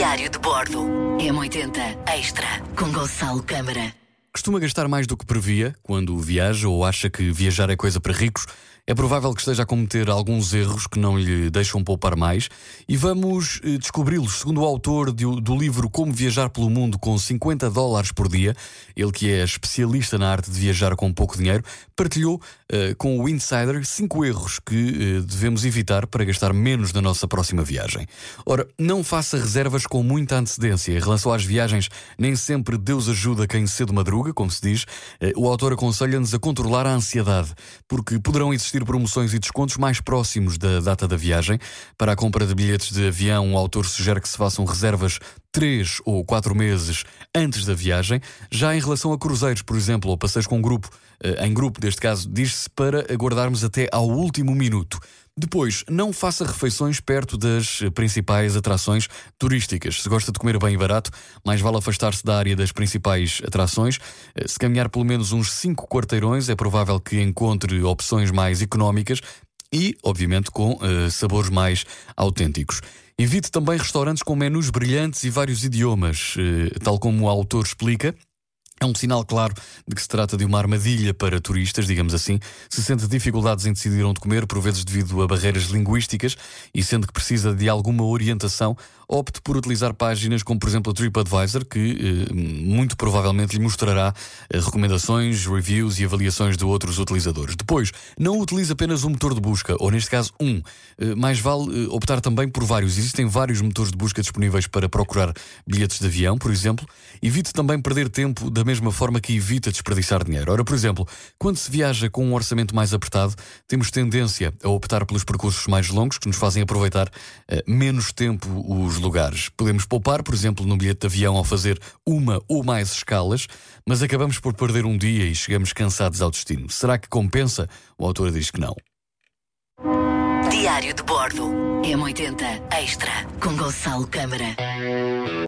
Diário de Bordo. M80 Extra com Gonçalo Câmara. Costuma gastar mais do que previa quando viaja ou acha que viajar é coisa para ricos? É provável que esteja a cometer alguns erros que não lhe deixam poupar mais e vamos eh, descobri-los. Segundo o autor do livro Como Viajar pelo Mundo com 50 dólares por dia, ele que é especialista na arte de viajar com pouco dinheiro, partilhou eh, com o Insider cinco erros que eh, devemos evitar para gastar menos na nossa próxima viagem. Ora, não faça reservas com muita antecedência. Em relação às viagens, nem sempre Deus ajuda quem cedo madruga, como se diz. O autor aconselha-nos a controlar a ansiedade, porque poderão existir promoções e descontos mais próximos da data da viagem. Para a compra de bilhetes de avião, o autor sugere que se façam reservas três ou quatro meses antes da viagem. Já em relação a cruzeiros, por exemplo, ou passeios com grupo, eh, em grupo, neste caso, diz-se para aguardarmos até ao último minuto. Depois, não faça refeições perto das principais atrações turísticas. Se gosta de comer bem e barato, mais vale afastar-se da área das principais atrações. Eh, se caminhar pelo menos uns 5 quarteirões, é provável que encontre opções mais económicas e, obviamente, com uh, sabores mais autênticos. Evite também restaurantes com menus brilhantes e vários idiomas, uh, tal como o autor explica. É um sinal claro de que se trata de uma armadilha para turistas, digamos assim. Se sente dificuldades em decidir onde comer, por vezes devido a barreiras linguísticas, e sendo que precisa de alguma orientação, opte por utilizar páginas como, por exemplo, a TripAdvisor, que eh, muito provavelmente lhe mostrará eh, recomendações, reviews e avaliações de outros utilizadores. Depois, não utilize apenas um motor de busca, ou neste caso, um. Eh, mais vale optar também por vários. Existem vários motores de busca disponíveis para procurar bilhetes de avião, por exemplo. Evite também perder tempo da mesma forma que evita desperdiçar dinheiro. Ora, por exemplo, quando se viaja com um orçamento mais apertado, temos tendência a optar pelos percursos mais longos, que nos fazem aproveitar menos tempo os lugares. Podemos poupar, por exemplo, no bilhete de avião ao fazer uma ou mais escalas, mas acabamos por perder um dia e chegamos cansados ao destino. Será que compensa? O autor diz que não. Diário de Bordo. M80 Extra com Gonçalo Câmara.